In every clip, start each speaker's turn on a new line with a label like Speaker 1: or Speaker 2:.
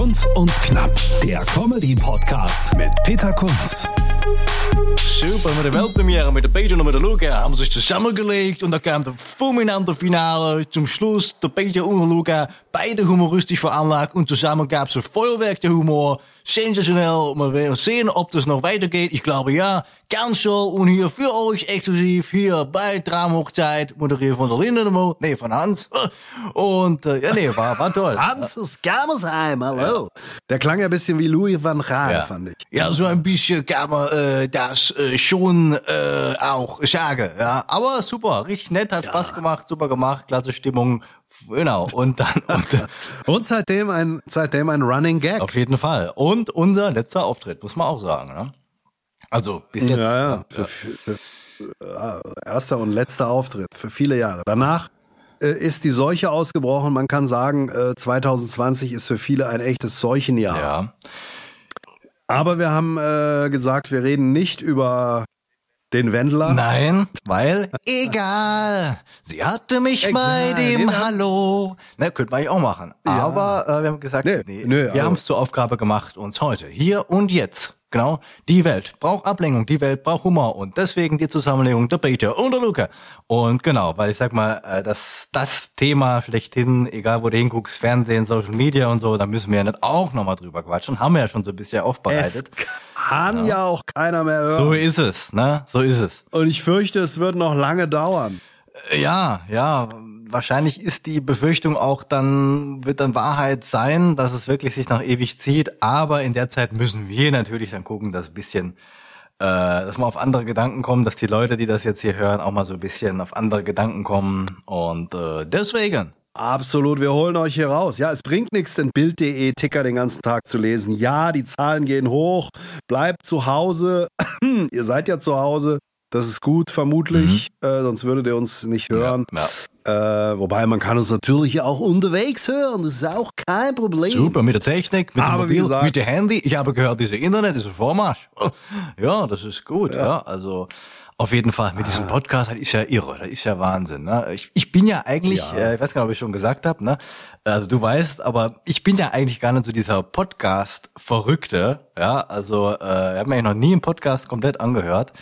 Speaker 1: Kunz und Knapp, der Comedy-Podcast mit Peter Kunz.
Speaker 2: Super, met de Weltpremiere met de Peter en met de Luca haben sich zusammengelegt und da kam der fulminante Finale. Zum Schluss der Peter und der Luca, beide humoristisch veranlagt und zusammen gab's ein Feuerwerk der Humor. Sensationell, wir werden sehen, ob das noch weitergeht. Ich glaube ja, ganz so. Und hier für euch exklusiv hier bei Traumhochzeit, moderiert von der Lindenemo, nee, von Hans. Und äh, ja, nee, war, war toll.
Speaker 3: Hans Gamersheim, hallo. Der klang ja ein bisschen wie Louis van Gaal,
Speaker 2: Ja.
Speaker 3: fand ich.
Speaker 2: Ja, so ein bisschen kann man äh, das äh, schon äh, auch sagen. Ja, aber super, richtig nett, hat Spaß gemacht, super gemacht, klasse Stimmung, genau. Und dann und, äh,
Speaker 3: Und seitdem ein, seitdem ein Running Gag.
Speaker 2: auf jeden Fall. Und unser letzter Auftritt, muss man auch sagen. Ne? Also bis jetzt.
Speaker 3: ja, ja. Für, für, für, äh, erster und letzter Auftritt für viele Jahre. Danach äh, ist die Seuche ausgebrochen. Man kann sagen, äh, 2020 ist für viele ein echtes Seuchenjahr.
Speaker 2: Ja.
Speaker 3: Aber wir haben äh, gesagt, wir reden nicht über den Wendler.
Speaker 2: Nein, weil egal. Sie hatte mich
Speaker 3: Egal,
Speaker 2: bei dem
Speaker 3: wir haben-
Speaker 2: Hallo. Ne, könnte man eigentlich auch machen. Aber äh, wir haben gesagt,
Speaker 3: Nee,
Speaker 2: nee,
Speaker 3: nee,
Speaker 2: wir
Speaker 3: also-
Speaker 2: haben es zur Aufgabe gemacht, uns heute, hier und jetzt, genau, die Welt braucht Ablenkung, die Welt braucht Humor und deswegen die Zusammenlegung der Peter und der Luca. Und genau, weil ich sag mal, äh, das, das Thema schlechthin, egal wo du hinguckst, Fernsehen, Social Media und so, da müssen wir ja nicht auch nochmal drüber quatschen. Haben wir ja schon so ein bisschen
Speaker 3: es
Speaker 2: aufbereitet.
Speaker 3: kann ja. auch keiner mehr hören.
Speaker 2: So ist es, ne? So ist es.
Speaker 3: und ich fürchte, es wird noch lange dauern.
Speaker 2: Ja, ja, wahrscheinlich ist die Befürchtung auch dann, wird dann Wahrheit sein, dass es wirklich sich noch ewig zieht, aber in der Zeit müssen wir natürlich dann gucken, dass ein bisschen, äh, dass wir auf andere Gedanken kommen, dass die Leute, die das jetzt hier hören, auch mal so ein bisschen auf andere Gedanken kommen und äh, deswegen.
Speaker 3: Absolut, wir holen euch hier raus. Ja, es bringt nichts, den Bild.de Ticker den ganzen Tag zu lesen. Ja, die Zahlen gehen hoch. Bleibt zu Hause. ihr seid ja zu Hause. Das ist gut, vermutlich. Äh, sonst würdet ihr uns nicht hören.
Speaker 2: Ja.
Speaker 3: Äh, wobei man kann uns natürlich auch unterwegs hören. Das ist auch kein Problem.
Speaker 2: Super, mit der Technik, mit dem
Speaker 3: Aber wie
Speaker 2: Mobil,
Speaker 3: gesagt-
Speaker 2: mit dem Handy. Ich habe gehört, diese Internet ist ein Vormarsch. Ja, das ist gut. Ja, also auf jeden Fall mit
Speaker 3: Ah.
Speaker 2: diesem Podcast, das ist ja irre, das ist ja Wahnsinn. Ne? Ich, ich bin ja eigentlich,
Speaker 3: Ja.
Speaker 2: Äh, ich weiß gar nicht, ob ich schon gesagt habe, ne? also du weißt, aber ich bin ja eigentlich gar nicht so dieser Podcast-Verrückte. Ja, also äh, ich habe mir noch nie einen Podcast komplett angehört.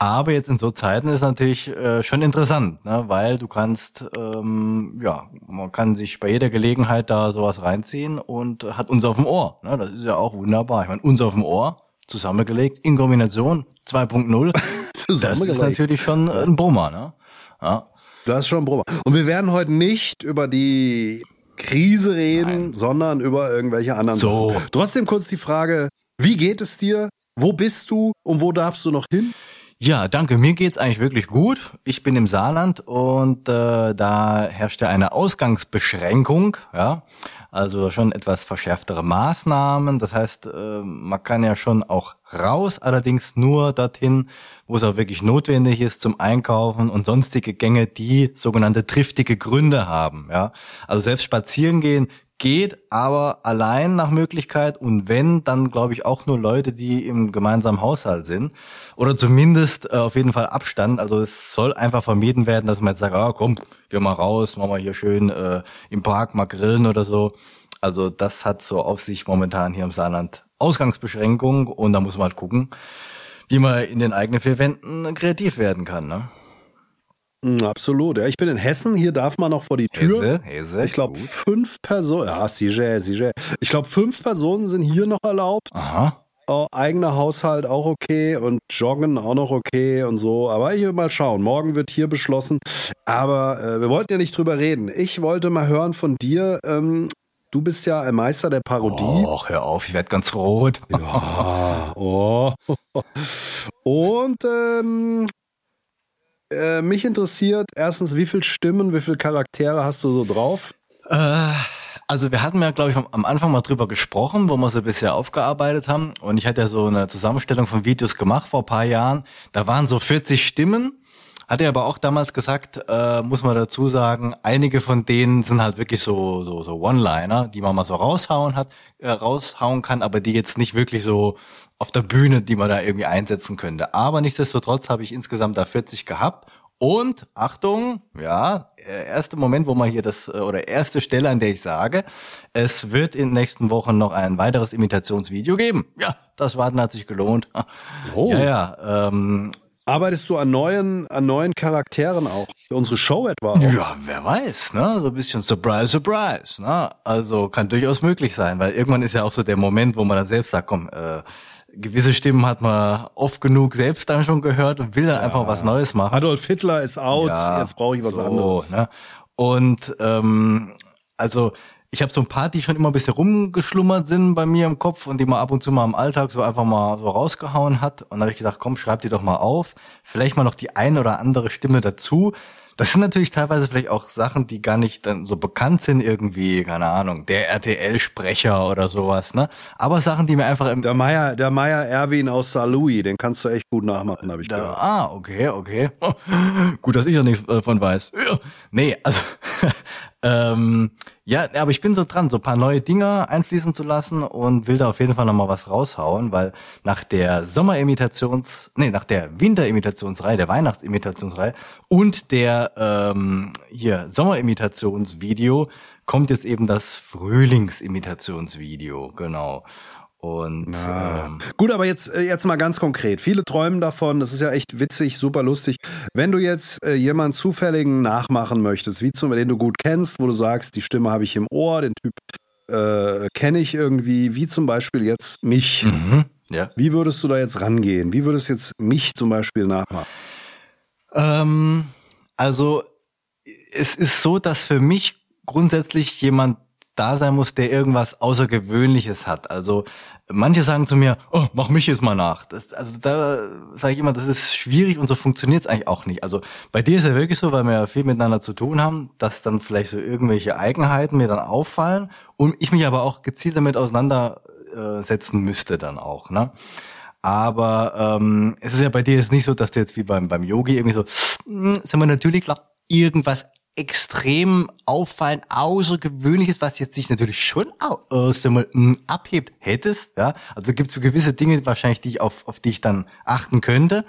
Speaker 2: Aber jetzt in so Zeiten ist natürlich äh, schon interessant, ne? weil du kannst, ähm, ja, man kann sich bei jeder Gelegenheit da sowas reinziehen und hat uns auf dem Ohr. Ne? Das ist ja auch wunderbar. Ich meine, uns auf dem Ohr, zusammengelegt, in Kombination 2.0, das ist natürlich schon äh, ein Brummer. Ne? Ja.
Speaker 3: Das ist schon ein Probe. Und wir werden heute nicht über die Krise reden, sondern über irgendwelche anderen
Speaker 2: So.
Speaker 3: Trotzdem kurz die Frage, wie geht es dir? Wo bist du und wo darfst du noch hin?
Speaker 2: Ja, danke. Mir geht's eigentlich wirklich gut. Ich bin im Saarland und äh, da herrscht ja eine Ausgangsbeschränkung, ja. Also schon etwas verschärftere Maßnahmen. Das heißt, äh, man kann ja schon auch raus, allerdings nur dorthin, wo es auch wirklich notwendig ist zum Einkaufen und sonstige Gänge, die sogenannte triftige Gründe haben, ja. Also selbst spazieren gehen geht, aber allein nach Möglichkeit und wenn, dann glaube ich auch nur Leute, die im gemeinsamen Haushalt sind oder zumindest äh, auf jeden Fall Abstand. Also es soll einfach vermieden werden, dass man jetzt sagt, ah komm, geh mal raus, machen wir hier schön äh, im Park mal grillen oder so. Also das hat so auf sich momentan hier im Saarland Ausgangsbeschränkung und da muss man halt gucken, wie man in den eigenen vier Wänden kreativ werden kann. Ne?
Speaker 3: Mm, Absolut. Ja, ich bin in Hessen. Hier darf man noch vor die Tür.
Speaker 2: Hesse, Hesse,
Speaker 3: ich glaube, fünf Personen. Ja, sicher, sicher. Ich glaube, fünf Personen sind hier noch erlaubt.
Speaker 2: Aha.
Speaker 3: Oh, eigener Haushalt auch okay und Joggen auch noch okay und so. Aber ich will mal schauen. Morgen wird hier beschlossen. Aber äh, wir wollten ja nicht drüber reden. Ich wollte mal hören von dir. Ähm, du bist ja ein Meister der Parodie.
Speaker 2: Och, hör auf, ich werd ganz rot.
Speaker 3: Ja, oh. Und ähm, äh, mich interessiert erstens, wie viele Stimmen, wie viele Charaktere hast du so drauf?
Speaker 2: Äh, Also wir hatten ja, glaube ich, am Anfang mal drüber gesprochen, wo wir so bisher aufgearbeitet haben. Und ich hatte ja so eine Zusammenstellung von Videos gemacht vor paar Jahren. Da waren so 40 Stimmen. Hat er aber auch damals gesagt, äh, muss man dazu sagen, einige von denen sind halt wirklich so so so One-Liner, die man mal so raushauen hat, äh, raushauen kann, aber die jetzt nicht wirklich so auf der Bühne, die man da irgendwie einsetzen könnte. Aber nichtsdestotrotz habe ich insgesamt da 40 gehabt und Achtung, ja, erste Moment, wo man hier das, äh, oder erste Stelle, an der ich sage, es wird in den nächsten Wochen noch ein weiteres Imitationsvideo geben. Ja, das Warten hat sich gelohnt.
Speaker 3: Oh.
Speaker 2: Ja, ja. Ähm,
Speaker 3: Arbeitest du an neuen, an neuen Charakteren auch? Für unsere Show etwa auch?
Speaker 2: ja, wer weiß, ne? So ein bisschen Surprise, Surprise, ne? Also kann durchaus möglich sein, weil irgendwann ist ja auch so der Moment, wo man dann selbst sagt, komm, äh, gewisse Stimmen hat man oft genug selbst dann schon gehört und will dann einfach was Neues machen.
Speaker 3: Adolf Hitler ist out,
Speaker 2: Ja,
Speaker 3: jetzt brauche ich was
Speaker 2: so,
Speaker 3: anderes.
Speaker 2: Ne? Und ähm, also ich habe so ein paar, die schon immer ein bisschen rumgeschlummert sind bei mir im Kopf und die man ab und zu mal im Alltag so einfach mal so rausgehauen hat. Und da habe ich gedacht, komm, schreib die doch mal auf. Vielleicht mal noch die eine oder andere Stimme dazu. Das sind natürlich teilweise vielleicht auch Sachen, die gar nicht dann so bekannt sind, irgendwie, keine Ahnung, der RTL-Sprecher oder sowas, ne? Aber Sachen, die mir einfach im
Speaker 3: Der Meier, der Meier Erwin aus St. Louis, den kannst du echt gut nachmachen, habe ich
Speaker 2: Da,
Speaker 3: gehört.
Speaker 2: ah, okay, okay. Gut, dass ich da nicht äh, von weiß. Ja. Nee, also ähm, ja, aber ich bin so dran, so paar neue Dinge einfließen zu lassen und will da auf jeden Fall nochmal was raushauen, weil nach der Sommerimitations, nee, nach der Winterimitationsreihe, der Weihnachtsimmitationsreihe und der ähm, hier Sommerimitationsvideo kommt jetzt eben das Frühlingsimitationsvideo, genau. Und ähm,
Speaker 3: Gut, aber jetzt, äh, jetzt mal ganz konkret. Viele träumen davon, das ist ja echt witzig, super lustig. Wenn du jetzt äh, jemanden zufälligen nachmachen möchtest, wie zum den du gut kennst, wo du sagst, die Stimme habe ich im Ohr, den Typ äh, kenne ich irgendwie, wie zum Beispiel jetzt mich.
Speaker 2: mhm, ja.
Speaker 3: Wie würdest du da jetzt rangehen? Wie würdest du jetzt mich zum Beispiel nachmachen?
Speaker 2: Ähm, also es ist so, dass für mich grundsätzlich jemand da sein muss, der irgendwas Außergewöhnliches hat. Also manche sagen zu mir, oh, mach mich jetzt mal nach. Das, also da sage ich immer, das ist schwierig und so funktioniert es eigentlich auch nicht. Also bei dir ist ja wirklich so, weil wir ja viel miteinander zu tun haben, dass dann vielleicht so irgendwelche Eigenheiten mir dann auffallen und ich mich aber auch gezielt damit auseinandersetzen müsste dann auch. Ne? Aber ähm, es ist ja bei dir jetzt nicht so, dass du jetzt wie beim, beim Yogi irgendwie so, "Hm, sind wir natürlich klar, irgendwas extrem auffallend, außergewöhnliches, was jetzt sich natürlich schon sagen wir, mh, abhebt hättest. Ja? Also gibt es so gewisse Dinge wahrscheinlich, die ich auf, auf die ich dann achten könnte.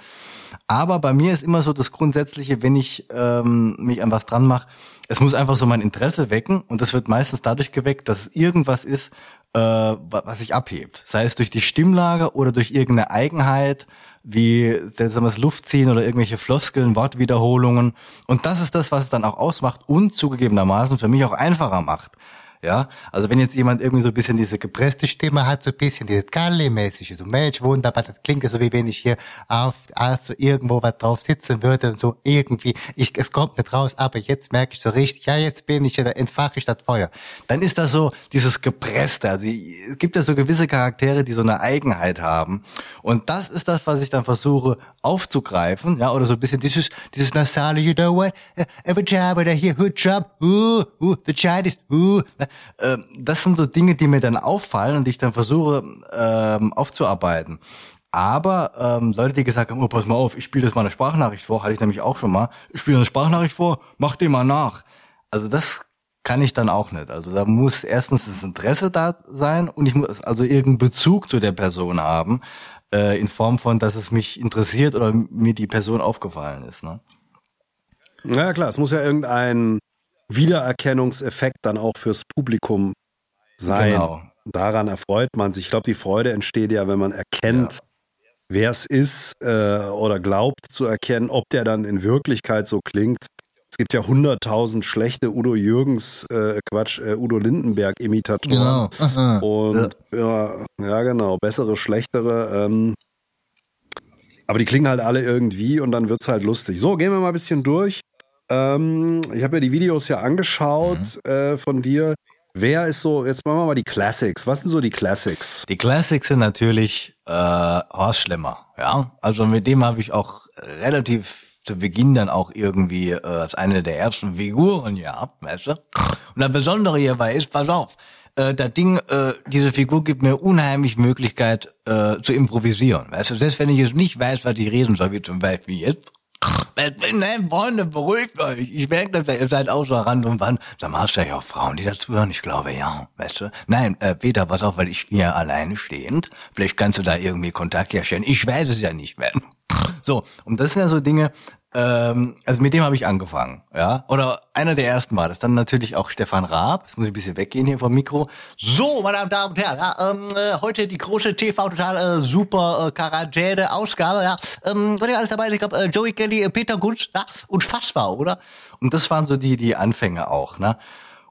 Speaker 2: Aber bei mir ist immer so das Grundsätzliche, wenn ich ähm, mich an was dran mache, es muss einfach so mein Interesse wecken und das wird meistens dadurch geweckt, dass es irgendwas ist, äh, wa- was sich abhebt. Sei es durch die Stimmlage oder durch irgendeine Eigenheit, wie seltsames Luftziehen oder irgendwelche Floskeln, Wortwiederholungen. Und das ist das, was es dann auch ausmacht und zugegebenermaßen für mich auch einfacher macht. Ja, also wenn jetzt jemand irgendwie so ein bisschen diese gepresste Stimme hat, so ein bisschen dieses Galle-mäßige, so Mensch, wunderbar, das klingt ja so wie wenn ich hier auf, also irgendwo was drauf sitzen würde, so irgendwie, ich, es kommt nicht raus, aber jetzt merke ich so richtig, ja, jetzt bin ich, da entfache ich das Feuer. Dann ist das so dieses gepresste, also es gibt ja so gewisse Charaktere, die so eine Eigenheit haben. Und das ist das, was ich dann versuche aufzugreifen, ja, oder so ein bisschen dieses, dieses nasale, you know what, every job oder hier, hood job, uh, uh, the Chinese, uh, äh, das sind so Dinge, die mir dann auffallen und ich dann versuche ähm, aufzuarbeiten. Aber ähm, Leute, die gesagt haben, oh, pass mal auf, ich spiele das mal eine Sprachnachricht vor, hatte ich nämlich auch schon mal, ich spiele eine Sprachnachricht vor, mach dir mal nach. Also das kann ich dann auch nicht. Also da muss erstens das Interesse da sein und ich muss also irgendeinen Bezug zu der Person haben, äh, in Form von, dass es mich interessiert oder mir die Person aufgefallen ist. Ne?
Speaker 3: Na klar, es muss ja irgendein Wiedererkennungseffekt dann auch fürs Publikum sein.
Speaker 2: Genau.
Speaker 3: Daran erfreut man sich. Ich glaube, die Freude entsteht ja, wenn man erkennt, wer es ist äh, oder glaubt zu erkennen, ob der dann in Wirklichkeit so klingt. Es gibt ja hunderttausend schlechte Udo Jürgens, äh, Quatsch, äh, Udo Lindenberg-Imitatoren. Und ja. ja, genau, bessere, schlechtere. Ähm, aber die klingen halt alle irgendwie und dann wird's halt lustig. So, gehen wir mal ein bisschen durch. Ähm, ich habe ja die Videos ja angeschaut äh, von dir. Wer ist so, jetzt machen wir mal die Classics. Was sind so die Classics?
Speaker 2: Die Classics sind natürlich äh, Horst Schlemmer, ja. Also mit dem habe ich auch relativ zu Beginn dann auch irgendwie äh, als eine der ersten Figuren gehabt, weißt du? Und das Besondere hierbei ist, pass auf, äh, das Ding, äh, diese Figur gibt mir unheimlich Möglichkeit äh, zu improvisieren. Weißt du, selbst wenn ich jetzt nicht weiß, was ich reden soll, wie zum Beispiel jetzt, Nein, Freunde, beruhigt euch. Ich merke, dass ihr seid auch so ran und wann. Sag mal, hast du ja auch Frauen, die dazuhören? Ich glaube, ja. Weißt du? Nein, äh, Peter, pass auf, weil ich hier alleine stehend. Vielleicht kannst du da irgendwie Kontakt herstellen. Ich weiß es ja nicht, wenn. So, und das sind ja so Dinge, ähm, also mit dem habe ich angefangen, ja. Oder einer der ersten war das. Dann natürlich auch Stefan Raab. Jetzt muss ich ein bisschen weggehen hier vom Mikro. So, meine Damen und Herren, ja, ähm, äh, heute die große TV total äh, super äh, Quarantäne Ausgabe, ja. Ähm, war ja alles dabei. Ich glaube, äh, Joey Kelly, äh, Peter Gunz, ja, unfassbar, oder? Und das waren so die die Anfänge auch, ne?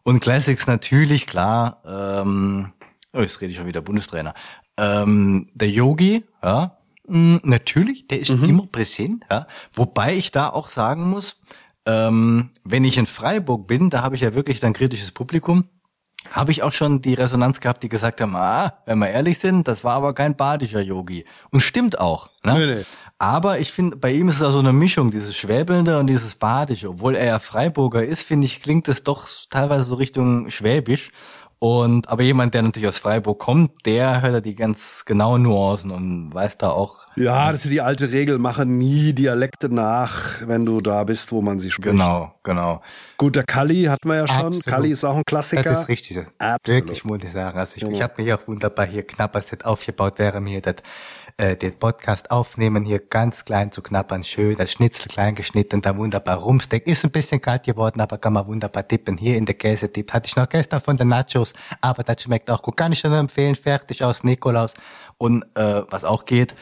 Speaker 2: Und Classics natürlich klar. Ähm, oh, jetzt rede ich schon wieder Bundestrainer. Ähm, der Yogi, ja natürlich, der ist mhm. immer präsent, ja. Wobei ich da auch sagen muss, ähm, wenn ich in Freiburg bin, da habe ich ja wirklich dann kritisches Publikum, habe ich auch schon die Resonanz gehabt, die gesagt haben, ah, wenn wir ehrlich sind, das war aber kein badischer Yogi. Und stimmt auch. Ne? Nee, nee. Aber ich finde, bei ihm ist es auch so eine Mischung, dieses Schwäbelnde und dieses Badische. Obwohl er ja Freiburger ist, finde ich, klingt es doch teilweise so Richtung Schwäbisch. Und aber jemand, der natürlich aus Freiburg kommt, der hört ja die ganz genauen Nuancen und weiß da auch.
Speaker 3: Ja, das ist die alte Regel, mache nie Dialekte nach, wenn du da bist, wo man sie spricht.
Speaker 2: Genau, genau.
Speaker 3: Gut, der Kali hat man ja schon. Absolut. Kali ist auch ein Klassiker.
Speaker 2: Das ist richtig. Absolut. Wirklich, muss ich sagen. Also ich, ich habe mich auch wunderbar hier knapper aufgebaut, während mir das äh, den Podcast aufnehmen, hier ganz klein zu knappern, schön, das Schnitzel klein geschnitten, da wunderbar rumsteckt. Ist ein bisschen kalt geworden, aber kann man wunderbar tippen. Hier in der Käsetipp hatte ich noch gestern von den Nachos, aber das schmeckt auch gut. Kann ich schon empfehlen, fertig aus Nikolaus. Und äh, was auch geht,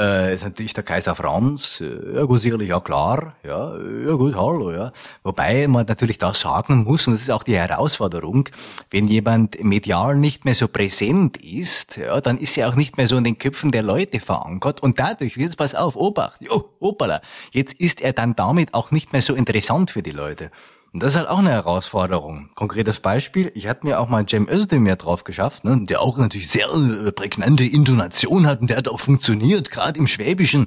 Speaker 2: äh, ist natürlich der Kaiser Franz, ja gut, sicherlich auch klar, ja, ja gut, hallo, ja. Wobei man natürlich das sagen muss, und das ist auch die Herausforderung, wenn jemand medial nicht mehr so präsent ist, ja, dann ist er auch nicht mehr so in den Köpfen der Leute verankert und dadurch, jetzt pass auf, Obacht, jo, hoppala, jetzt ist er dann damit auch nicht mehr so interessant für die Leute. Und das ist halt auch eine Herausforderung. Konkretes Beispiel, ich hatte mir auch mal Cem Özdemir drauf geschafft, ne, der auch natürlich sehr äh, prägnante Intonation hat und der hat auch funktioniert, gerade im Schwäbischen.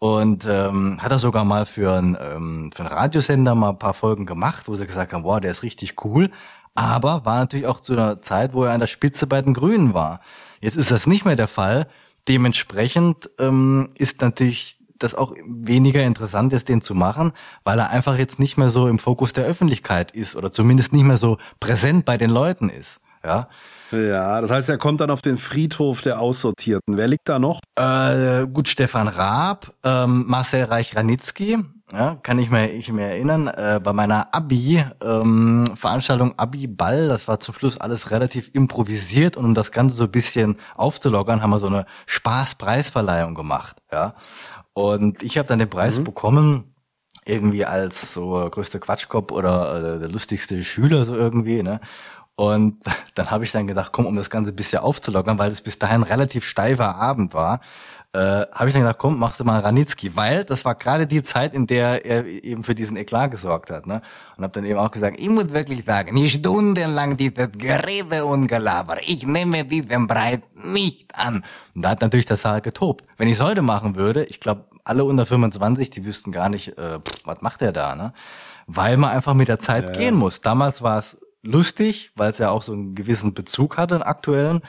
Speaker 2: Und ähm, hat er sogar mal für, ein, ähm, für einen Radiosender mal ein paar Folgen gemacht, wo sie gesagt haben, wow, der ist richtig cool. Aber war natürlich auch zu einer Zeit, wo er an der Spitze bei den Grünen war. Jetzt ist das nicht mehr der Fall. Dementsprechend ähm, ist natürlich das auch weniger interessant ist, den zu machen, weil er einfach jetzt nicht mehr so im Fokus der Öffentlichkeit ist oder zumindest nicht mehr so präsent bei den Leuten ist. Ja.
Speaker 3: Ja, das heißt, er kommt dann auf den Friedhof der Aussortierten. Wer liegt da noch?
Speaker 2: Äh, gut, Stefan Raab, ähm, Marcel Reich-Ranitzky, ja, kann ich mir, ich mir erinnern, äh, bei meiner Abi-Veranstaltung ähm, Abi-Ball, das war zum Schluss alles relativ improvisiert und um das Ganze so ein bisschen aufzulockern, haben wir so eine Spaßpreisverleihung gemacht. Ja, und ich habe dann den Preis mhm. bekommen, irgendwie als so größter Quatschkopf oder äh, der lustigste Schüler so irgendwie, ne? Und dann habe ich dann gedacht, komm, um das Ganze ein bisschen aufzulockern, weil es bis dahin relativ steifer Abend war, äh, habe ich dann gedacht, komm, machst du mal Ranitzky, weil das war gerade die Zeit, in der er eben für diesen Eklat gesorgt hat. Ne? Und habe dann eben auch gesagt, ich muss wirklich sagen, nicht stundenlang dieses Gerede und Gelaber, ich nehme diesen Breit nicht an. Und da hat natürlich der Saal getobt. Wenn ich es heute machen würde, ich glaube, alle unter 25, die wüssten gar nicht, äh, pff, was macht er da, ne? Weil man einfach mit der Zeit ja, gehen muss. Damals war es lustig, weil es ja auch so einen gewissen Bezug hatte, einen aktuellen.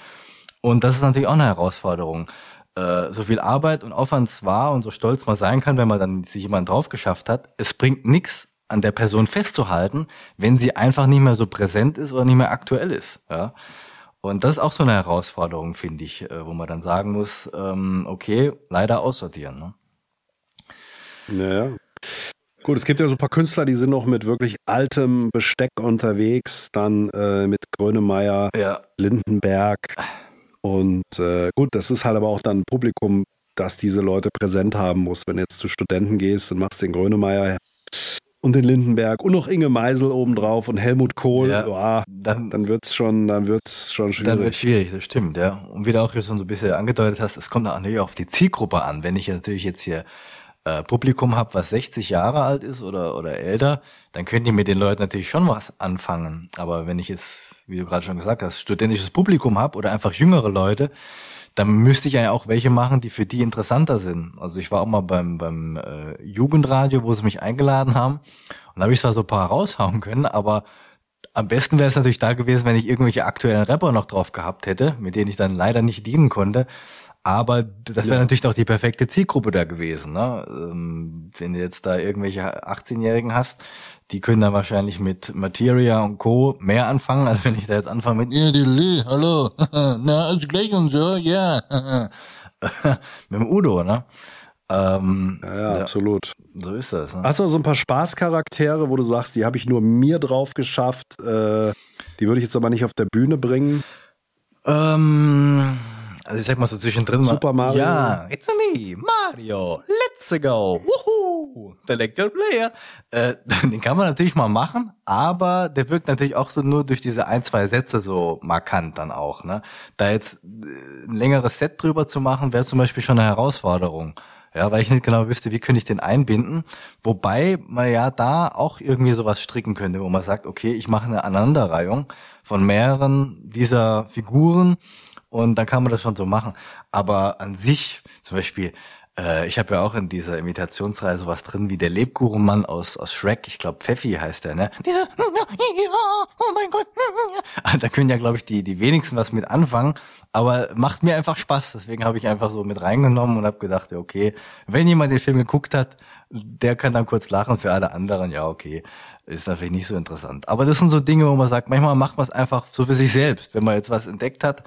Speaker 2: Und das ist natürlich auch eine Herausforderung. Äh, so viel Arbeit und Aufwand es war und so stolz man sein kann, wenn man dann sich jemand drauf geschafft hat, es bringt nichts an der Person festzuhalten, wenn sie einfach nicht mehr so präsent ist oder nicht mehr aktuell ist. Ja? Und das ist auch so eine Herausforderung, finde ich, äh, wo man dann sagen muss, ähm, okay, leider aussortieren. Ne?
Speaker 3: Naja. Gut, es gibt ja so ein paar Künstler, die sind noch mit wirklich altem Besteck unterwegs, dann äh, mit Grönemeyer,
Speaker 2: ja.
Speaker 3: Lindenberg. Und äh, gut, das ist halt aber auch dann ein Publikum, das diese Leute präsent haben muss. Wenn du jetzt zu Studenten gehst und machst den Grönemeyer und den Lindenberg und noch Inge Meisel obendrauf und Helmut Kohl, ja, oh, dann, dann wird's schon, dann wird's schon schwierig.
Speaker 2: Dann wird schwierig, das stimmt, ja. Und wie du auch schon so ein bisschen angedeutet hast, es kommt natürlich auf die Zielgruppe an. Wenn ich natürlich jetzt hier äh, Publikum habe, was 60 Jahre alt ist oder, oder älter, dann könnt ihr mit den Leuten natürlich schon was anfangen. Aber wenn ich jetzt wie du gerade schon gesagt hast, studentisches Publikum habe oder einfach jüngere Leute, dann müsste ich ja auch welche machen, die für die interessanter sind. Also ich war auch mal beim, beim äh, Jugendradio, wo sie mich eingeladen haben. Und da habe ich zwar so ein paar raushauen können, aber am besten wäre es natürlich da gewesen, wenn ich irgendwelche aktuellen Rapper noch drauf gehabt hätte, mit denen ich dann leider nicht dienen konnte. Aber das wäre ja. natürlich auch die perfekte Zielgruppe da gewesen. Ne? Ähm, wenn du jetzt da irgendwelche 18-Jährigen hast, die können dann wahrscheinlich mit Materia und Co. mehr anfangen, als wenn ich da jetzt anfange mit hallo, na, alles gleich und so, ja. mit dem Udo, ne?
Speaker 3: Ähm, ja, ja, absolut.
Speaker 2: So ist das. Ne?
Speaker 3: Hast du so ein paar Spaßcharaktere, wo du sagst, die habe ich nur mir drauf geschafft, äh, die würde ich jetzt aber nicht auf der Bühne bringen?
Speaker 2: Ähm, also ich sag mal so zwischendrin
Speaker 3: Super Mario.
Speaker 2: Ja, it's me, Mario, let's go, wuhu, der Lecture Player. Äh, den kann man natürlich mal machen, aber der wirkt natürlich auch so nur durch diese ein, zwei Sätze so markant dann auch. Ne? Da jetzt äh, ein längeres Set drüber zu machen, wäre zum Beispiel schon eine Herausforderung. Ja, weil ich nicht genau wüsste, wie könnte ich den einbinden. Wobei man ja da auch irgendwie sowas stricken könnte, wo man sagt, okay, ich mache eine Aneinanderreihung von mehreren dieser Figuren und dann kann man das schon so machen. Aber an sich, zum Beispiel, äh, ich habe ja auch in dieser Imitationsreise was drin wie der Lebkuchenmann aus, aus Shrek, ich glaube Pfeffi heißt der, ne? Dieses, oh mein Gott. Da können ja, glaube ich, die, die wenigsten was mit anfangen, aber macht mir einfach Spaß. Deswegen habe ich einfach so mit reingenommen und habe gedacht, okay, wenn jemand den Film geguckt hat, der kann dann kurz lachen, für alle anderen, ja, okay, ist natürlich nicht so interessant. Aber das sind so Dinge, wo man sagt, manchmal macht man es einfach so für sich selbst. Wenn man jetzt was entdeckt hat,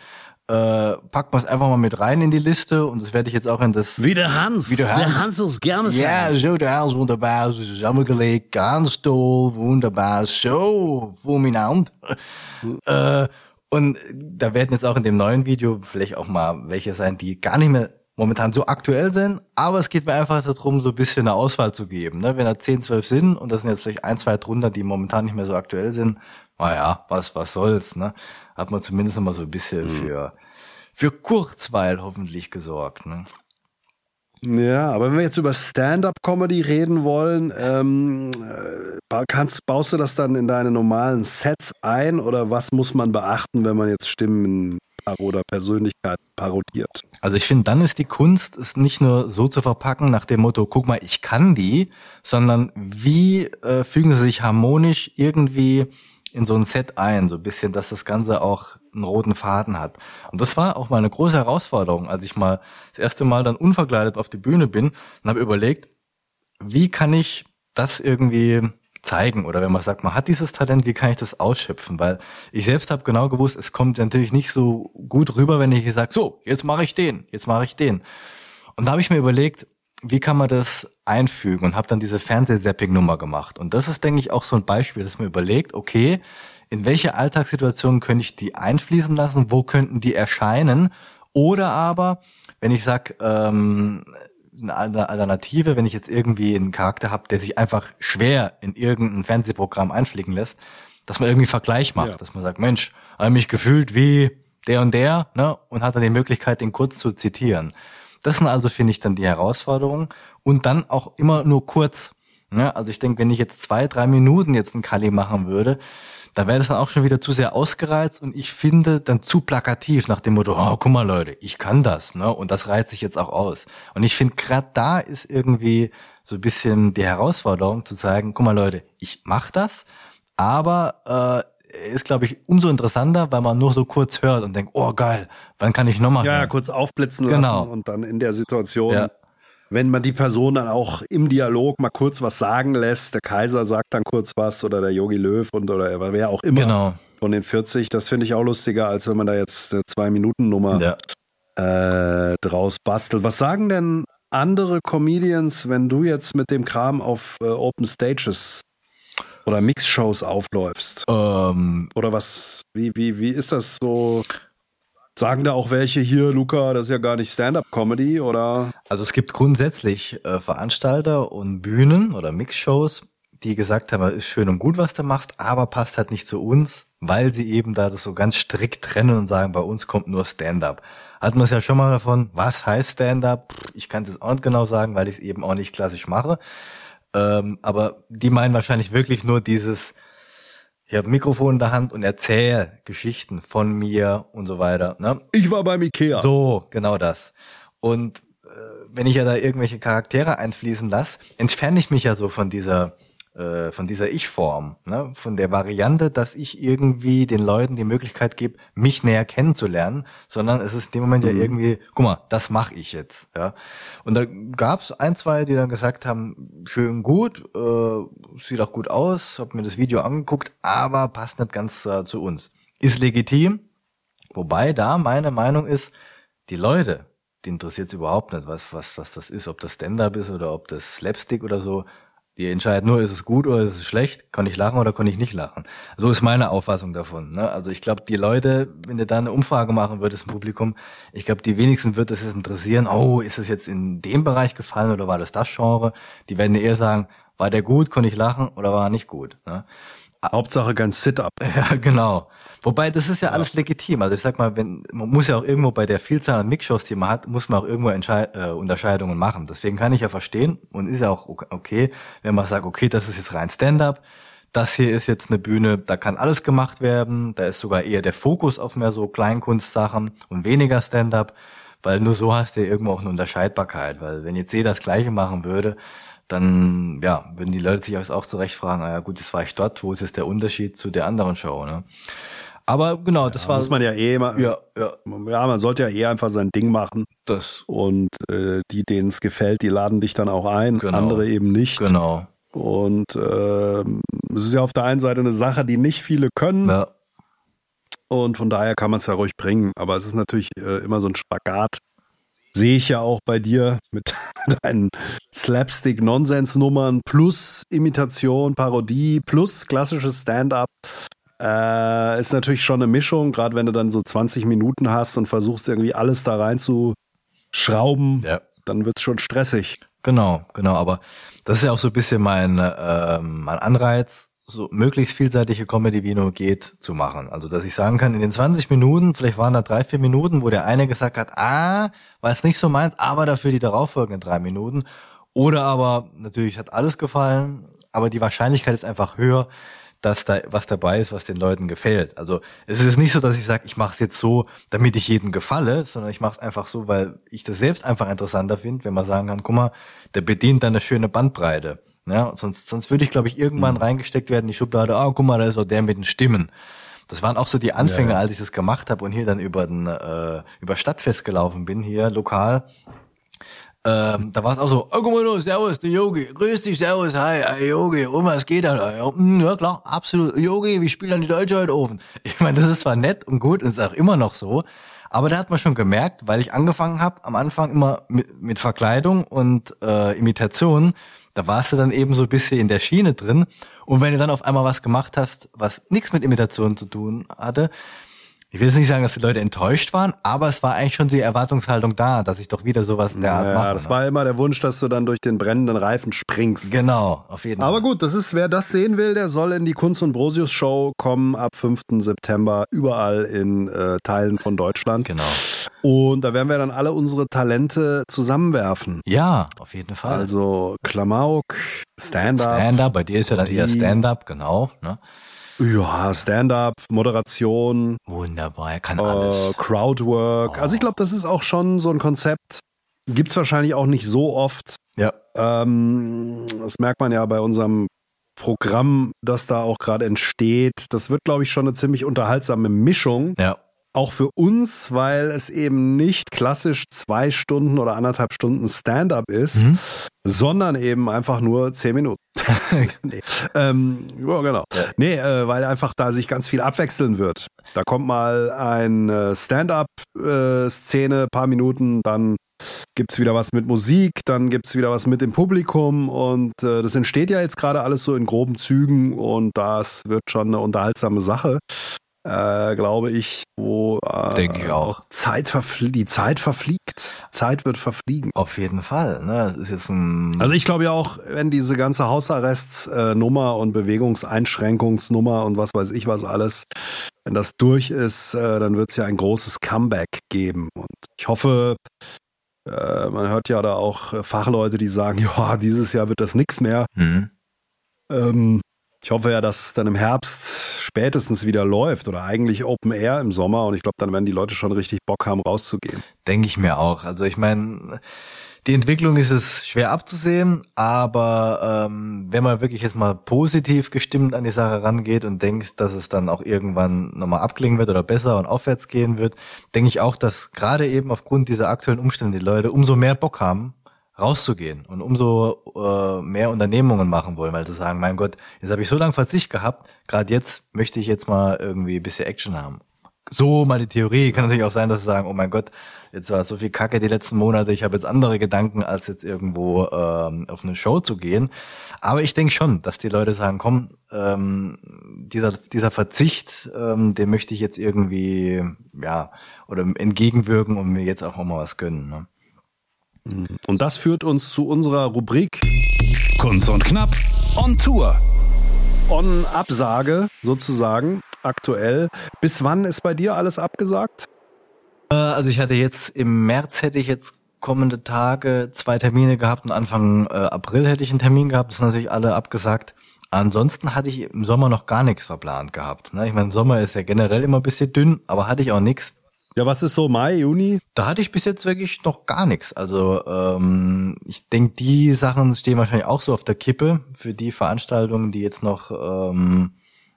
Speaker 2: äh, packt man es einfach mal mit rein in die Liste und das werde ich jetzt auch in das...
Speaker 3: Wie der Hans.
Speaker 2: Wie der Hans.
Speaker 3: Der Hans aus Germesheim.
Speaker 2: Ja, so der Hans wunderbar zusammengelegt, ganz toll, wunderbar, so fulminant. Hm. äh, und da werden jetzt auch in dem neuen Video vielleicht auch mal welche sein, die gar nicht mehr momentan so aktuell sind, aber es geht mir einfach darum, so ein bisschen eine Auswahl zu geben. Ne? Wenn da 10, 12 sind und das sind jetzt vielleicht ein, zwei drunter, die momentan nicht mehr so aktuell sind, naja, was, was soll's, ne? Hat man zumindest mal so ein bisschen mhm. für, für Kurzweil hoffentlich gesorgt, ne?
Speaker 3: Ja, aber wenn wir jetzt über Stand-up-Comedy reden wollen, ähm, äh, kannst, baust du das dann in deine normalen Sets ein oder was muss man beachten, wenn man jetzt Stimmen oder Persönlichkeit parodiert?
Speaker 2: Also ich finde, dann ist die Kunst, es nicht nur so zu verpacken nach dem Motto, guck mal, ich kann die, sondern wie äh, fügen sie sich harmonisch irgendwie in so ein Set ein, so ein bisschen, dass das Ganze auch einen roten Faden hat. Und das war auch mal eine große Herausforderung, als ich mal das erste Mal dann unverkleidet auf die Bühne bin und habe überlegt, wie kann ich das irgendwie zeigen oder wenn man sagt, man hat dieses Talent, wie kann ich das ausschöpfen? Weil ich selbst habe genau gewusst, es kommt natürlich nicht so gut rüber, wenn ich sage, so, jetzt mache ich den, jetzt mache ich den. Und da habe ich mir überlegt, wie kann man das einfügen und habe dann diese Fernsehzapping-Nummer gemacht. Und das ist, denke ich, auch so ein Beispiel, dass mir überlegt, okay, in welche Alltagssituationen könnte ich die einfließen lassen, wo könnten die erscheinen? Oder aber, wenn ich sag, ähm, eine Alternative, wenn ich jetzt irgendwie einen Charakter habe, der sich einfach schwer in irgendein Fernsehprogramm einfliegen lässt, dass man irgendwie Vergleich macht, ja. dass man sagt, Mensch, habe mich gefühlt wie der und der, ne, und hat dann die Möglichkeit, den kurz zu zitieren. Das sind also, finde ich, dann die Herausforderungen. Und dann auch immer nur kurz. Ne? Also ich denke, wenn ich jetzt zwei, drei Minuten jetzt einen Kali machen würde, da wäre das dann auch schon wieder zu sehr ausgereizt und ich finde dann zu plakativ nach dem Motto, oh, guck mal Leute, ich kann das, ne? Und das reizt sich jetzt auch aus. Und ich finde, gerade da ist irgendwie so ein bisschen die Herausforderung zu sagen, guck mal Leute, ich mach das, aber äh, ist, glaube ich, umso interessanter, weil man nur so kurz hört und denkt, oh geil, wann kann ich nochmal?
Speaker 3: Ja, kurz aufblitzen genau. lassen und dann in der Situation ja wenn man die Person dann auch im Dialog mal kurz was sagen lässt, der Kaiser sagt dann kurz was oder der Yogi Löw und oder wer auch immer
Speaker 2: genau.
Speaker 3: von den 40, das finde ich auch lustiger, als wenn man da jetzt eine Zwei-Minuten-Nummer ja. äh, draus bastelt. Was sagen denn andere Comedians, wenn du jetzt mit dem Kram auf äh, Open Stages oder Mix-Shows aufläufst?
Speaker 2: Ähm,
Speaker 3: oder was, wie, wie, wie ist das so? Sagen da auch welche hier, Luca, das ist ja gar nicht Stand-up-Comedy oder?
Speaker 2: Also es gibt grundsätzlich äh, Veranstalter und Bühnen oder Mixshows, die gesagt haben, ist schön und gut, was du machst, aber passt halt nicht zu uns, weil sie eben da das so ganz strikt trennen und sagen, bei uns kommt nur Stand-up. Hat man es ja schon mal davon, was heißt Stand-up? Ich kann es jetzt auch nicht genau sagen, weil ich es eben auch nicht klassisch mache. Ähm, aber die meinen wahrscheinlich wirklich nur dieses ich habe ein Mikrofon in der Hand und erzähle Geschichten von mir und so weiter. Ne?
Speaker 3: Ich war beim Ikea.
Speaker 2: So, genau das. Und äh, wenn ich ja da irgendwelche Charaktere einfließen lasse, entferne ich mich ja so von dieser äh, von dieser Ich-Form, ne? von der Variante, dass ich irgendwie den Leuten die Möglichkeit gebe, mich näher kennenzulernen, sondern es ist in dem Moment mhm. ja irgendwie, guck mal, das mache ich jetzt. Ja? Und da gab es ein, zwei, die dann gesagt haben, schön gut, äh, sieht auch gut aus, habe mir das Video angeguckt, aber passt nicht ganz äh, zu uns. Ist legitim, wobei da meine Meinung ist, die Leute, die interessiert es überhaupt nicht, was, was, was das ist, ob das Stand-up ist oder ob das Slapstick oder so. Die entscheiden nur, ist es gut oder ist es schlecht, kann ich lachen oder kann ich nicht lachen. So ist meine Auffassung davon. Ne? Also ich glaube, die Leute, wenn du da eine Umfrage machen würdest im Publikum, ich glaube, die wenigsten wird es interessieren, oh, ist es jetzt in dem Bereich gefallen oder war das das Genre? Die werden eher sagen, war der gut, konnte ich lachen oder war er nicht gut? Ne?
Speaker 3: Hauptsache ganz Sit-up.
Speaker 2: Ja, genau. Wobei, das ist ja alles ja. legitim. Also ich sag mal, wenn, man muss ja auch irgendwo bei der Vielzahl an Mixshows, die man hat, muss man auch irgendwo Entschei äh, Unterscheidungen machen. Deswegen kann ich ja verstehen und ist ja auch okay, wenn man sagt, okay, das ist jetzt rein Stand-up. Das hier ist jetzt eine Bühne, da kann alles gemacht werden. Da ist sogar eher der Fokus auf mehr so Kleinkunstsachen und weniger Stand-up, weil nur so hast du ja irgendwo auch eine Unterscheidbarkeit. Weil wenn jetzt jeder das Gleiche machen würde, dann ja, würden die Leute sich auch zurecht fragen, ah ja gut, das war ich dort, wo ist jetzt der Unterschied zu der anderen Show, ne? Aber genau, das
Speaker 3: ja,
Speaker 2: war.
Speaker 3: Muss man ja eh immer. Ja, ja. ja, man sollte ja eh einfach sein Ding machen.
Speaker 2: Das.
Speaker 3: Und äh, die, denen es gefällt, die laden dich dann auch ein, genau. andere eben nicht.
Speaker 2: Genau.
Speaker 3: Und äh, es ist ja auf der einen Seite eine Sache, die nicht viele können. Ja. Und von daher kann man es ja ruhig bringen. Aber es ist natürlich äh, immer so ein Spagat. Sehe ich ja auch bei dir mit deinen Slapstick-Nonsens-Nummern plus Imitation, Parodie plus klassisches Stand-up. Äh, ist natürlich schon eine Mischung, gerade wenn du dann so 20 Minuten hast und versuchst irgendwie alles da rein zu schrauben, ja. dann wird's schon stressig.
Speaker 2: Genau, genau, aber das ist ja auch so ein bisschen mein, äh, mein Anreiz, so möglichst vielseitige Comedy wie nur geht zu machen. Also dass ich sagen kann, in den 20 Minuten, vielleicht waren da drei, vier Minuten, wo der eine gesagt hat, ah, war es nicht so meins, aber dafür die darauffolgenden drei Minuten. Oder aber natürlich hat alles gefallen, aber die Wahrscheinlichkeit ist einfach höher, dass da was dabei ist, was den Leuten gefällt. Also es ist nicht so, dass ich sage, ich mache es jetzt so, damit ich jedem gefalle, sondern ich mache es einfach so, weil ich das selbst einfach interessanter finde, wenn man sagen kann, guck mal, der bedient dann eine schöne Bandbreite. Ja, sonst, sonst würde ich, glaube ich, irgendwann mhm. reingesteckt werden, die Schublade, ah, oh, guck mal, da ist auch der mit den Stimmen. Das waren auch so die Anfänge, ja, ja. als ich das gemacht habe und hier dann über den äh, über Stadtfest gelaufen bin, hier lokal ähm, da war es auch so, oh, guck mal, du, servus, der Yogi, grüß dich, servus, hi, hi Yogi, und was geht da? Ja, hm, ja klar, absolut, Yogi, wie spielen dann die Deutsche heute offen? Ich meine, das ist zwar nett und gut und ist auch immer noch so, aber da hat man schon gemerkt, weil ich angefangen habe, am Anfang immer mit, mit Verkleidung und äh, Imitation, da warst du dann eben so ein bisschen in der Schiene drin. Und wenn du dann auf einmal was gemacht hast, was nichts mit Imitation zu tun hatte, ich will jetzt nicht sagen, dass die Leute enttäuscht waren, aber es war eigentlich schon die Erwartungshaltung da, dass ich doch wieder sowas in der Art ja, mache.
Speaker 3: Ja, das ne? war immer der Wunsch, dass du dann durch den brennenden Reifen springst.
Speaker 2: Genau, auf jeden
Speaker 3: Fall. Aber gut, das ist, wer das sehen will, der soll in die Kunst und Brosius Show kommen ab 5. September überall in äh, Teilen von Deutschland.
Speaker 2: Genau.
Speaker 3: Und da werden wir dann alle unsere Talente zusammenwerfen.
Speaker 2: Ja, auf jeden Fall.
Speaker 3: Also Klamauk, Stand-up.
Speaker 2: Stand-up, bei dir ist ja dann eher Stand-up, genau. Ne?
Speaker 3: Ja, Stand-up, Moderation.
Speaker 2: Wunderbar, er kann äh, alles.
Speaker 3: Crowdwork. Oh. Also ich glaube, das ist auch schon so ein Konzept. Gibt's wahrscheinlich auch nicht so oft.
Speaker 2: Ja.
Speaker 3: Ähm, das merkt man ja bei unserem Programm, das da auch gerade entsteht. Das wird, glaube ich, schon eine ziemlich unterhaltsame Mischung.
Speaker 2: Ja.
Speaker 3: Auch für uns, weil es eben nicht klassisch zwei Stunden oder anderthalb Stunden Stand-up ist, mhm. sondern eben einfach nur zehn Minuten. nee. Ähm, ja, genau. Ja. Nee, äh, weil einfach da sich ganz viel abwechseln wird. Da kommt mal ein Stand-up-Szene, äh, paar Minuten, dann gibt's wieder was mit Musik, dann gibt's wieder was mit dem Publikum und äh, das entsteht ja jetzt gerade alles so in groben Zügen und das wird schon eine unterhaltsame Sache äh, glaube ich, wo
Speaker 2: äh, Denke ich auch.
Speaker 3: Zeit die Zeit verfliegt. Zeit wird verfliegen.
Speaker 2: Auf jeden Fall. Ne? Das ist jetzt ein
Speaker 3: also ich glaube ja auch, wenn diese ganze Hausarrestsnummer und Bewegungseinschränkungsnummer und was weiß ich was alles, wenn das durch ist, äh, dann wird es ja ein großes Comeback geben. Und ich hoffe, äh, man hört ja da auch Fachleute, die sagen, ja, dieses Jahr wird das nichts mehr. Mhm. Ähm, ich hoffe ja, dass es dann im Herbst spätestens wieder läuft oder eigentlich Open Air im Sommer und ich glaube, dann werden die Leute schon richtig Bock haben, rauszugehen.
Speaker 2: Denke ich mir auch. Also ich meine, die Entwicklung ist es schwer abzusehen, aber ähm, wenn man wirklich jetzt mal positiv gestimmt an die Sache rangeht und denkt, dass es dann auch irgendwann nochmal abklingen wird oder besser und aufwärts gehen wird, denke ich auch, dass gerade eben aufgrund dieser aktuellen Umstände die Leute umso mehr Bock haben, rauszugehen und umso äh, mehr Unternehmungen machen wollen, weil sie sagen, mein Gott, jetzt habe ich so lange Verzicht gehabt, gerade jetzt möchte ich jetzt mal irgendwie ein bisschen Action haben. So mal die Theorie. Kann natürlich auch sein, dass sie sagen, oh mein Gott, jetzt war so viel Kacke die letzten Monate, ich habe jetzt andere Gedanken, als jetzt irgendwo ähm, auf eine Show zu gehen. Aber ich denke schon, dass die Leute sagen, komm, ähm, dieser, dieser Verzicht, ähm, dem möchte ich jetzt irgendwie, ja, oder entgegenwirken und mir jetzt auch mal was gönnen. Ne?
Speaker 3: Und das führt uns zu unserer Rubrik
Speaker 1: Kunst und Knapp on Tour.
Speaker 3: On Absage sozusagen aktuell. Bis wann ist bei dir alles abgesagt?
Speaker 2: Äh, also ich hatte jetzt im März hätte ich jetzt kommende Tage zwei Termine gehabt und Anfang äh, April hätte ich einen Termin gehabt. Das sind natürlich alle abgesagt. Ansonsten hatte ich im Sommer noch gar nichts verplant gehabt. Ne? Ich meine, Sommer ist ja generell immer ein bisschen dünn, aber hatte ich auch nichts.
Speaker 3: Ja, was ist so Mai, Juni?
Speaker 2: Da hatte ich bis jetzt wirklich noch gar nichts. Also ähm, ich denke, die Sachen stehen wahrscheinlich auch so auf der Kippe für die Veranstaltungen, die jetzt noch ähm,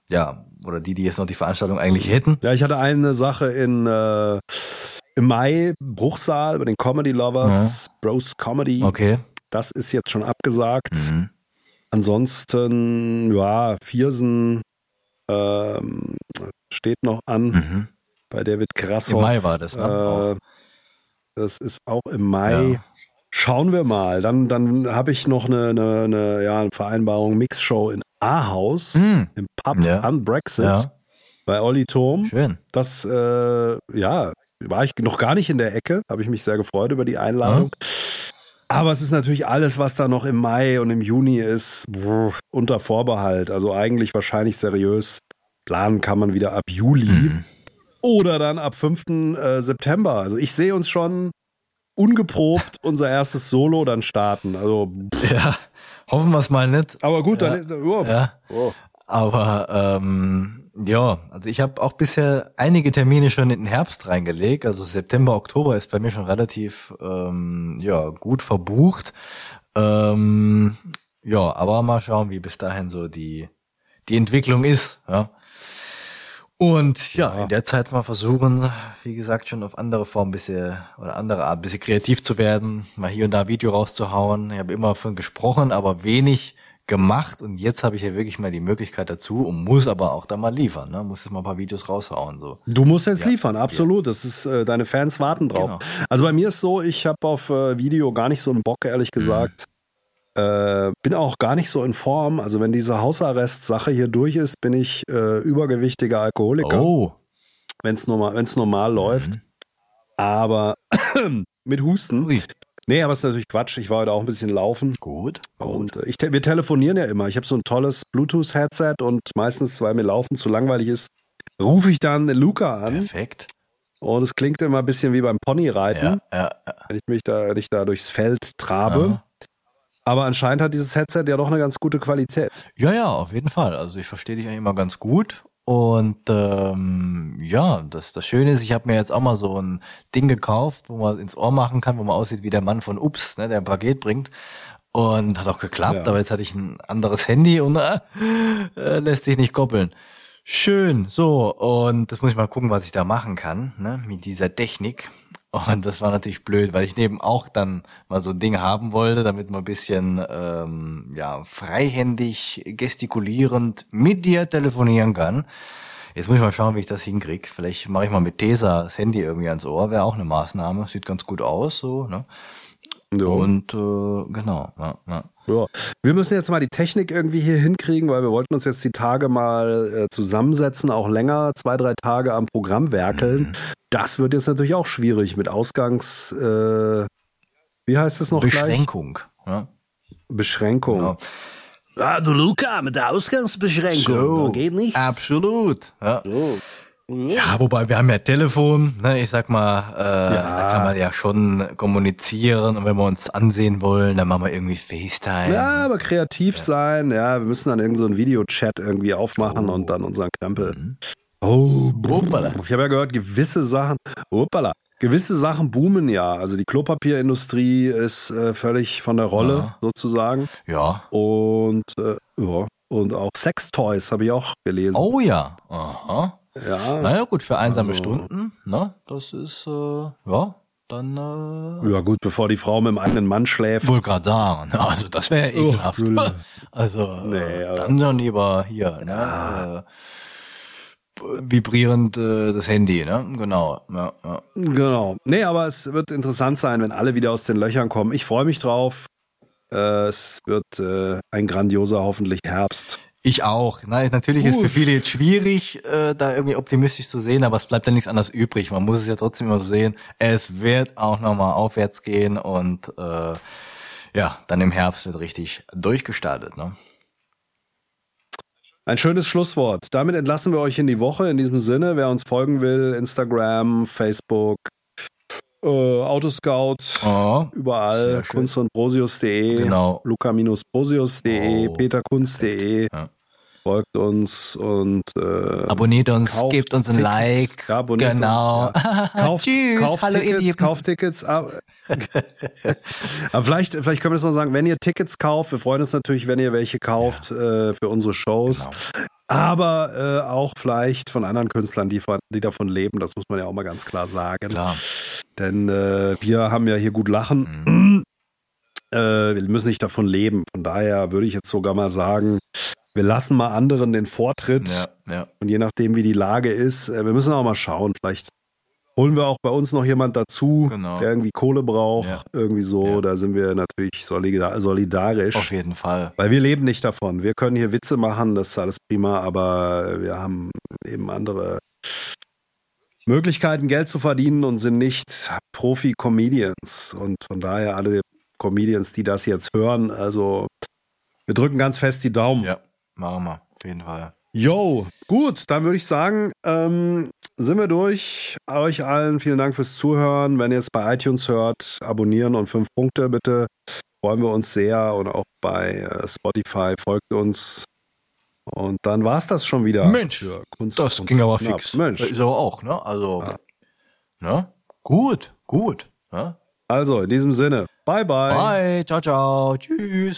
Speaker 2: ja oder die, die jetzt noch die Veranstaltung eigentlich hätten.
Speaker 3: Ja, ich hatte eine Sache in äh, im Mai Bruchsal bei den Comedy Lovers, Bros Comedy.
Speaker 2: Okay.
Speaker 3: Das ist jetzt schon abgesagt.
Speaker 2: Mhm.
Speaker 3: Ansonsten, ja, Viersen ähm, steht noch an
Speaker 2: Mhm.
Speaker 3: Bei David
Speaker 2: Im
Speaker 3: Krassoff.
Speaker 2: Mai war das, ne?
Speaker 3: Äh, das ist auch im Mai.
Speaker 2: Ja.
Speaker 3: Schauen wir mal. Dann, dann habe ich noch eine, eine, eine, ja, eine Vereinbarung Mixshow in Ahaus
Speaker 2: Hm.
Speaker 3: im Pub
Speaker 2: Ja.
Speaker 3: an Brexit
Speaker 2: Ja,
Speaker 3: bei Olli Thom.
Speaker 2: schön.
Speaker 3: Das, äh, ja, war ich noch gar nicht in der Ecke. Habe ich mich sehr gefreut über die Einladung. Aber es ist natürlich alles, was da noch im Mai und im Juni ist, brr, unter Vorbehalt. Also eigentlich wahrscheinlich seriös. Planen kann man wieder ab Juli
Speaker 2: Mhm.
Speaker 3: Oder dann ab 5. äh, September. Also ich sehe uns schon ungeprobt unser erstes Solo dann starten. Also,
Speaker 2: Ja, hoffen wir es mal nicht.
Speaker 3: aber gut,
Speaker 2: Ja.
Speaker 3: dann ist, oh,
Speaker 2: Ja.
Speaker 3: oh.
Speaker 2: Aber ähm, ja, also ich habe auch bisher einige Termine schon in den Herbst reingelegt. Also September, Oktober ist bei mir schon relativ ähm, ja gut verbucht. Ähm, ja, aber mal schauen, wie bis dahin so die die Entwicklung ist. Ja. Und ja, in der Zeit mal versuchen, wie gesagt, schon auf andere Formen bisschen oder andere Art, bisschen kreativ zu werden, mal hier und da ein Video rauszuhauen. Ich habe immer von gesprochen, aber wenig gemacht und jetzt habe ich ja wirklich mal die Möglichkeit dazu und muss aber auch da mal liefern, ne? Muss jetzt mal ein paar Videos raushauen so.
Speaker 3: Du musst jetzt
Speaker 2: Ja.
Speaker 3: liefern, absolut. Das ist, äh, deine Fans warten drauf.
Speaker 2: Genau.
Speaker 3: Also bei mir ist so, ich habe auf äh, Video gar nicht so einen Bock, ehrlich gesagt. Äh, bin auch gar nicht so in Form. Also wenn diese Hausarrest-Sache hier durch ist, bin ich äh, übergewichtiger Alkoholiker,
Speaker 2: Oh,
Speaker 3: wenn es normal, wenn's normal läuft. Aber mit Husten.
Speaker 2: ui,
Speaker 3: Nee, aber es ist natürlich Quatsch. Ich war heute auch ein bisschen laufen.
Speaker 2: gut.
Speaker 3: Und äh, ich, wir telefonieren ja immer. Ich habe so ein tolles Bluetooth-Headset und meistens, weil mir Laufen zu langweilig ist, rufe ich dann Luca an.
Speaker 2: Perfekt.
Speaker 3: Und es klingt immer ein bisschen wie beim Ponyreiten,
Speaker 2: Ja, ja, ja.
Speaker 3: wenn ich mich da nicht da durchs Feld trabe.
Speaker 2: Aha.
Speaker 3: Aber anscheinend hat dieses Headset ja doch eine ganz gute Qualität.
Speaker 2: Ja, ja, auf jeden Fall. Also ich verstehe dich eigentlich immer ganz gut. Und ähm, ja, das, das Schöne ist, ich habe mir jetzt auch mal so ein Ding gekauft, wo man ins Ohr machen kann, wo man aussieht wie der Mann von Ups, ne, der ein Paket bringt. Und hat auch geklappt,
Speaker 3: Ja.
Speaker 2: aber jetzt hatte ich ein anderes Handy und äh, äh, lässt sich nicht koppeln. Schön, so, und das muss ich mal gucken, was ich da machen kann, ne, mit dieser Technik. Und das war natürlich blöd, weil ich neben auch dann mal so ein Ding haben wollte, damit man ein bisschen ähm, ja, freihändig, gestikulierend mit dir telefonieren kann. Jetzt muss ich mal schauen, wie ich das hinkriege. Vielleicht mache ich mal mit Tesa das Handy irgendwie ans Ohr, wäre auch eine Maßnahme. Sieht ganz gut aus, so, ne?
Speaker 3: So.
Speaker 2: Und äh, genau, ja, ja.
Speaker 3: Ja. Wir müssen jetzt mal die Technik irgendwie hier hinkriegen, weil wir wollten uns jetzt die Tage mal äh, zusammensetzen, auch länger, zwei, drei Tage am Programm werkeln. Das wird jetzt natürlich auch schwierig mit Ausgangs, äh, wie heißt es noch gleich?
Speaker 2: Beschränkung. Ja.
Speaker 3: Beschränkung.
Speaker 2: Genau.
Speaker 3: Ah, du Luca, mit der Ausgangsbeschränkung,
Speaker 2: So,
Speaker 3: da geht nichts.
Speaker 2: Absolut. Ja.
Speaker 3: So.
Speaker 2: Ja, wobei wir haben ja Telefon, ne, ich sag mal, äh,
Speaker 3: Ja.
Speaker 2: da kann man ja schon kommunizieren und wenn wir uns ansehen wollen, dann machen wir irgendwie FaceTime.
Speaker 3: Ja, aber kreativ sein. Ja, wir müssen dann irgendeinen so einen Videochat irgendwie aufmachen und dann unseren Krempel. Oh,
Speaker 2: Hoppala.
Speaker 3: ich habe ja gehört, gewisse Sachen, hoppala, gewisse Sachen boomen ja. Also die Klopapierindustrie ist äh, völlig von der Rolle
Speaker 2: Ja.
Speaker 3: sozusagen.
Speaker 2: Ja.
Speaker 3: Und äh, ja, und auch Sextoys habe ich auch gelesen.
Speaker 2: Oh ja. Aha.
Speaker 3: Ja.
Speaker 2: Naja, gut, für einsame
Speaker 3: Also-
Speaker 2: Stunden, ne? Das ist, äh, ja, dann, äh,
Speaker 3: Ja gut, bevor die Frau mit dem eigenen Mann schläft.
Speaker 2: wollte gerade sagen. Also, das wäre ja ekelhaft.
Speaker 3: Gülle.
Speaker 2: also,
Speaker 3: Nee,
Speaker 2: äh,
Speaker 3: aber-
Speaker 2: dann schon lieber hier, ne? Äh, vibrierend äh, das Handy, ne? Genau. Ja, ja.
Speaker 3: Genau. Nee, aber es wird interessant sein, wenn alle wieder aus den Löchern kommen. Ich freue mich drauf. Äh, es wird äh, ein grandioser, hoffentlich Herbst.
Speaker 2: Ich auch. Nein, natürlich ist für
Speaker 3: Uff.
Speaker 2: viele jetzt schwierig, äh, da irgendwie optimistisch zu sehen, aber es bleibt ja nichts anderes übrig. Man muss es ja trotzdem immer so sehen. Es wird auch nochmal aufwärts gehen und äh, ja, dann im Herbst wird richtig durchgestartet. Ne?
Speaker 3: Ein schönes Schlusswort. Damit entlassen wir euch in die Woche. In diesem Sinne, wer uns folgen will, Instagram, Facebook, äh, Autoscout,
Speaker 2: Oh,
Speaker 3: überall, kunst und prosius.de,
Speaker 2: Genau.
Speaker 3: luca-prosius.de,
Speaker 2: Oh.
Speaker 3: peterkunst.de.
Speaker 2: Ja.
Speaker 3: Folgt uns und äh,
Speaker 2: abonniert uns, gebt uns ein
Speaker 3: Tickets.
Speaker 2: Like.
Speaker 3: Ja, abonniert
Speaker 2: genau.
Speaker 3: Uns, ja. Kauft,
Speaker 2: Tschüss,
Speaker 3: kauft
Speaker 2: hallo ihr
Speaker 3: Tickets,
Speaker 2: Lieben.
Speaker 3: kauft Tickets. Aber, aber vielleicht, vielleicht können wir das noch sagen, wenn ihr Tickets kauft, wir freuen uns natürlich, wenn ihr welche kauft äh, für unsere Shows.
Speaker 2: Genau.
Speaker 3: Aber äh, auch vielleicht von anderen Künstlern, die, von, die davon leben, das muss man ja auch mal ganz klar sagen.
Speaker 2: Klar.
Speaker 3: Denn äh, wir haben ja hier gut lachen. Äh, wir müssen nicht davon leben. Von daher würde ich jetzt sogar mal sagen, wir lassen mal anderen den Vortritt.
Speaker 2: Ja, ja.
Speaker 3: Und je nachdem, wie die Lage ist, äh, wir müssen auch mal schauen. Vielleicht holen wir auch bei uns noch jemand dazu,
Speaker 2: Genau.
Speaker 3: der irgendwie Kohle braucht.
Speaker 2: Ja.
Speaker 3: Irgendwie so.
Speaker 2: Ja.
Speaker 3: Da sind wir natürlich solidar solidarisch.
Speaker 2: Auf jeden Fall.
Speaker 3: Weil wir leben nicht davon. Wir können hier Witze machen, das ist alles prima, aber wir haben eben andere Möglichkeiten, Geld zu verdienen und sind nicht Profi-Comedians. Und von daher alle Comedians, die das jetzt hören, also wir drücken ganz fest die Daumen.
Speaker 2: Ja, machen wir. Auf jeden Fall.
Speaker 3: Yo, gut, dann würde ich sagen, ähm, sind wir durch. Euch allen vielen Dank fürs Zuhören. Wenn ihr es bei iTunes hört, abonnieren und fünf Punkte bitte. Freuen wir uns sehr. Und auch bei äh, Spotify folgt uns. Und dann war es das schon wieder.
Speaker 2: Mensch,
Speaker 3: Kunst
Speaker 2: Das ging aber
Speaker 3: Knapp.
Speaker 2: fix.
Speaker 3: Mensch.
Speaker 2: Ist aber auch, ne? Also, ne? Gut, gut. Ne?
Speaker 3: Also, in diesem Sinne, bye bye.
Speaker 2: Bye, ciao, ciao, tschüss.